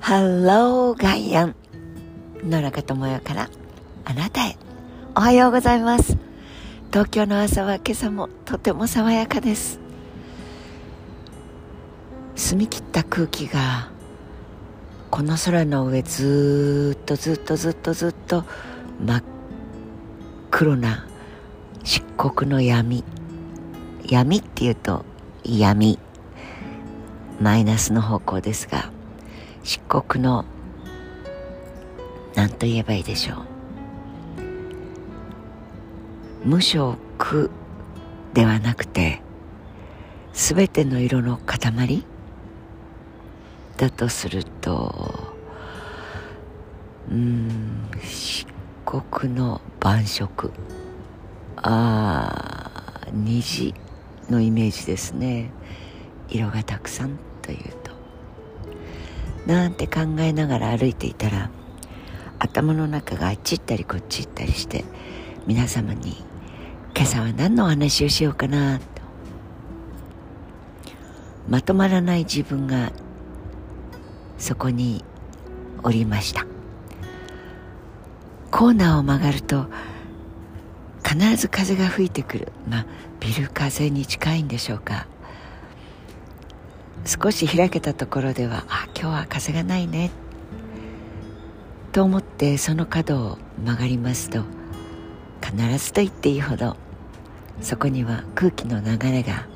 ハローガイアン野中智代からあなたへ。おはようございます。東京の朝は今朝もとても爽やかです。澄み切った空気がこの空の上ずっとずっとずっとずっと真っ黒な漆黒の闇。闇っていうと闇。マイナスの方向ですが漆黒の何と言えばいいでしょう。無色ではなくて全ての色の塊？だとするとうん漆黒の晩色。ああ虹のイメージですね。色がたくさんという。なんて考えながら歩いていたら頭の中があっち行ったりこっち行ったりして皆様に今朝は何のお話をしようかなとまとまらない自分がそこにおりました。コーナーを曲がると必ず風が吹いてくる。まあビル風に近いんでしょうか。少し開けたところではあ今日は風がないね。と思ってその角を曲がりますと必ずと言っていいほどそこには空気の流れが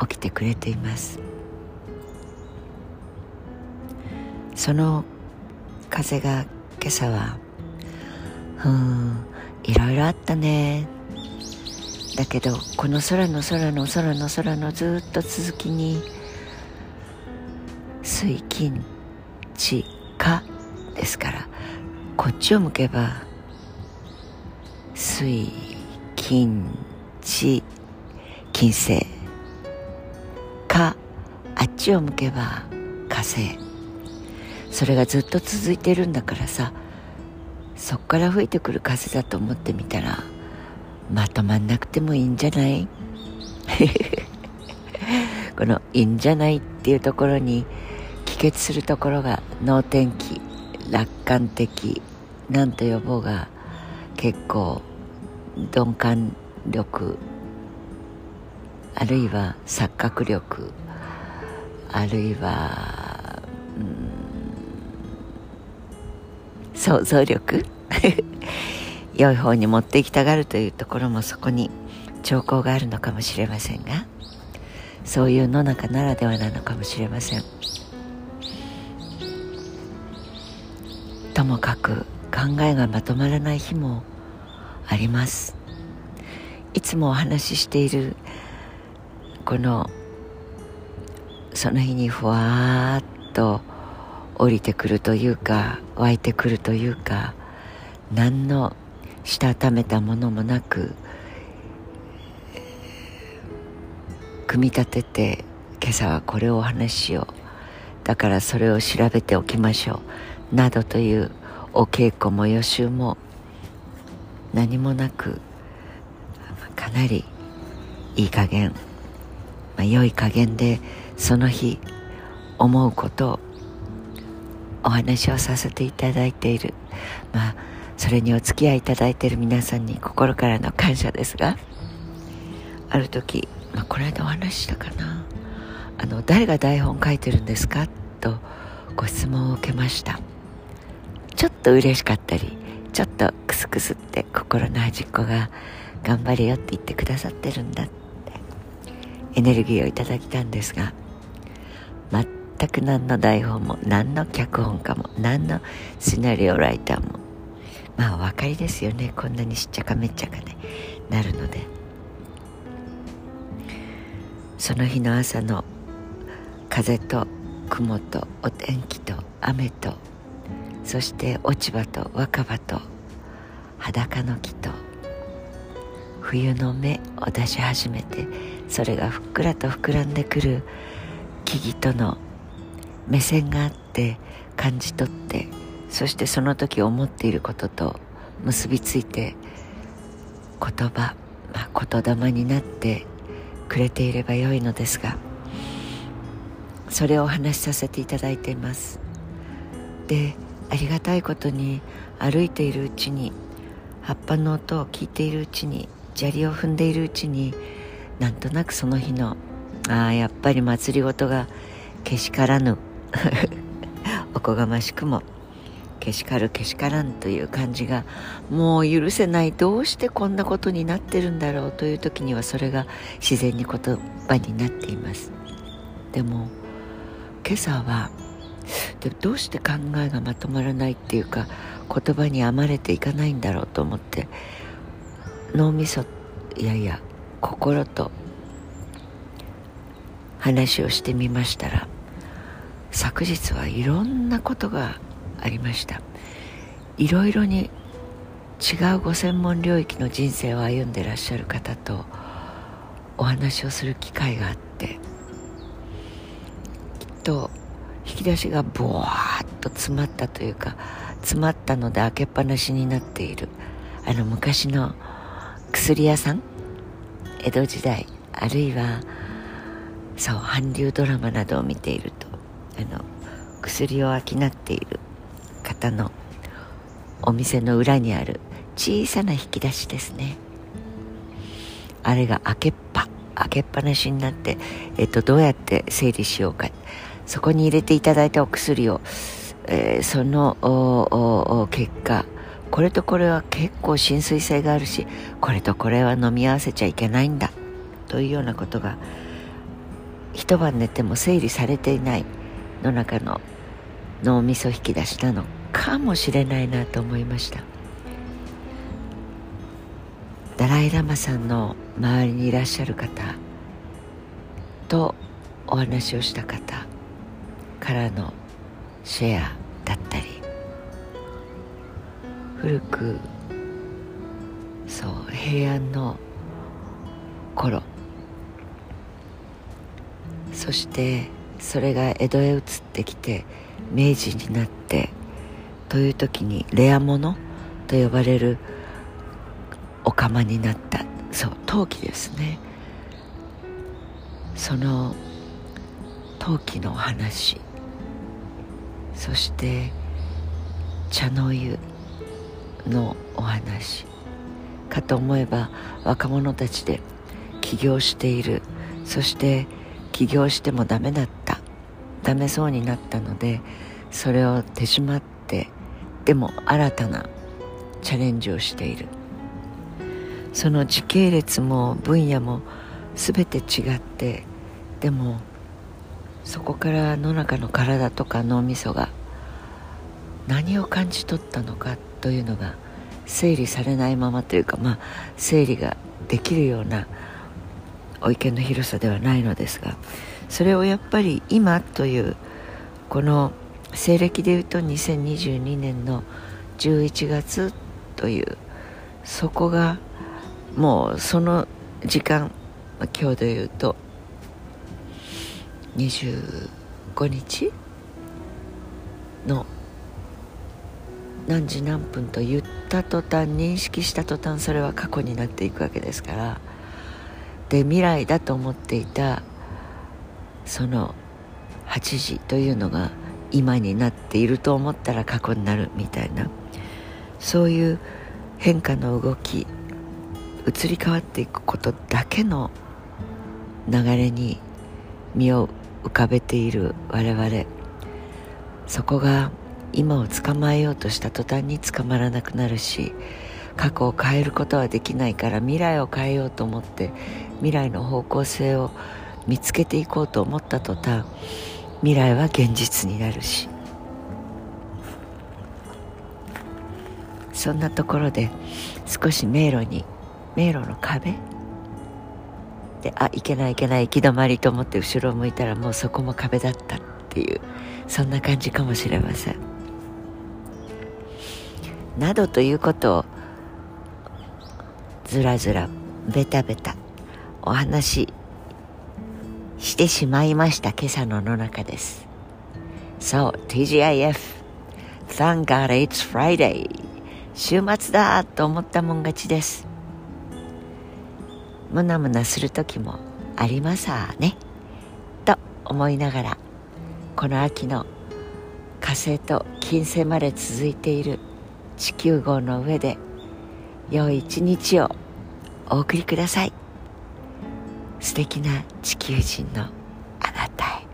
起きてくれています。その風が今朝はうんいろいろあったね。だけどこの空の空の空の空のずっと続きに水金地火ですからこっちを向けば水金地金星火あっちを向けば火星。それがずっと続いてるんだからさそっから吹いてくる風だと思ってみたらまとまんなくてもいいんじゃない？この「いいんじゃない」っていうところに結するところが能天気楽観的なんと呼ぼうが結構鈍感力あるいは錯覚力あるいは、うん、想像力？良い方に持っていきたがるというところもそこに兆候があるのかもしれませんがそういう野中ならではなのかもしれません。ともかく考えがまとまらない日もあります。いつもお話ししているこのその日にふわーっと降りてくるというか湧いてくるというか何のしたためたものもなく組み立てて今朝はこれをお話ししよう。だからそれを調べておきましょう。などというお稽古も予習も何もなくかなりいい加減、まあ、良い加減でその日思うことをお話をさせていただいている。まあそれにお付き合いいただいている皆さんに心からの感謝ですがある時、まあ、この間お話したかな。あの誰が台本書いてるんですか？とご質問を受けました。ちょっと嬉しかったりちょっとクスクスって心の端っこが頑張れよって言ってくださってるんだってエネルギーをいただいたんですが全く何の台本も何の脚本家も何のシナリオライターもまあお分かりですよね。こんなにしっちゃかめっちゃかねなるので。その日の朝の風と雲とお天気と雨とそして落ち葉と若葉と裸の木と冬の芽を出し始めてそれがふっくらと膨らんでくる木々との目線があって感じ取ってそしてその時思っていることと結びついて言葉、まあ、言霊になってくれていればよいのですがそれをお話しさせていただいています。でありがたいことに歩いているうちに葉っぱの音を聞いているうちに砂利を踏んでいるうちになんとなくその日の ああやっぱり祭りごとがけしからぬ おこがましくもけしかるけしからんという感じがもう許せない。どうしてこんなことになってるんだろうという時にはそれが自然に言葉になっています。でも今朝はでどうして考えがまとまらないっていうか言葉に編まれていかないんだろうと思って脳みそいやいや心と話をしてみましたら昨日はいろんなことがありました。いろいろに違うご専門領域の人生を歩んでらっしゃる方とお話をする機会があってきっと引き出しがボワーッと詰まったというか詰まったので開けっぱなしになっている。あの昔の薬屋さん江戸時代あるいはそう韓流ドラマなどを見ているとあの薬を商っている方のお店の裏にある小さな引き出しですね。あれが開けっぱ開けっぱなしになって、えっと、どうやって整理しようか。そこに入れていただいたお薬を、えー、その結果これとこれは結構浸水性があるしこれとこれは飲み合わせちゃいけないんだというようなことが一晩寝ても整理されていないの中の脳みそ引き出しなのかもしれないなと思いました。ダライ・ラマさんの周りにいらっしゃる方とお話をした方からのシェアだったり古くそう平安の頃。そしてそれが江戸へ移ってきて明治になってという時にレアものと呼ばれるお釜になった。そう陶器ですね。その陶器の話。そして茶の湯のお話。かと思えば若者たちで起業している。そして起業してもダメだった。ダメそうになったのでそれを手締まってでも新たなチャレンジをしている。その時系列も分野も全て違ってでもそこから野中の体とか脳みそが何を感じ取ったのかというのが整理されないままというかまあ整理ができるようなお池の広さではないのですがそれをやっぱり今というこの西暦でいうと2022年の11月というそこがもうその時間今日でいうと25日の何時何分と言った途端認識した途端それは過去になっていくわけですからで未来だと思っていたその8時というのが今になっていると思ったら過去になるみたいなそういう変化の動き移り変わっていくことだけの流れに身を浮かべている我々。そこが今を捕まえようとした途端に捕まらなくなるし過去を変えることはできないから未来を変えようと思って未来の方向性を見つけていこうと思った途端未来は現実になるし。そんなところで少し迷路に迷路の壁であいけないいけない行き止まりと思って後ろを向いたらもうそこも壁だったっていうそんな感じかもしれません。などということをずらずらベタベタお話ししてしまいました今朝のの中です。そう TGIF Thank God it's Friday 週末だと思ったもん勝ちです。ムナムナする時もありますね。と思いながらこの秋の火星と金星まで続いている地球号の上で良い一日をお送りください。素敵な地球人のあなたへ。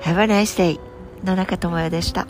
Have a nice day 野中智代でした。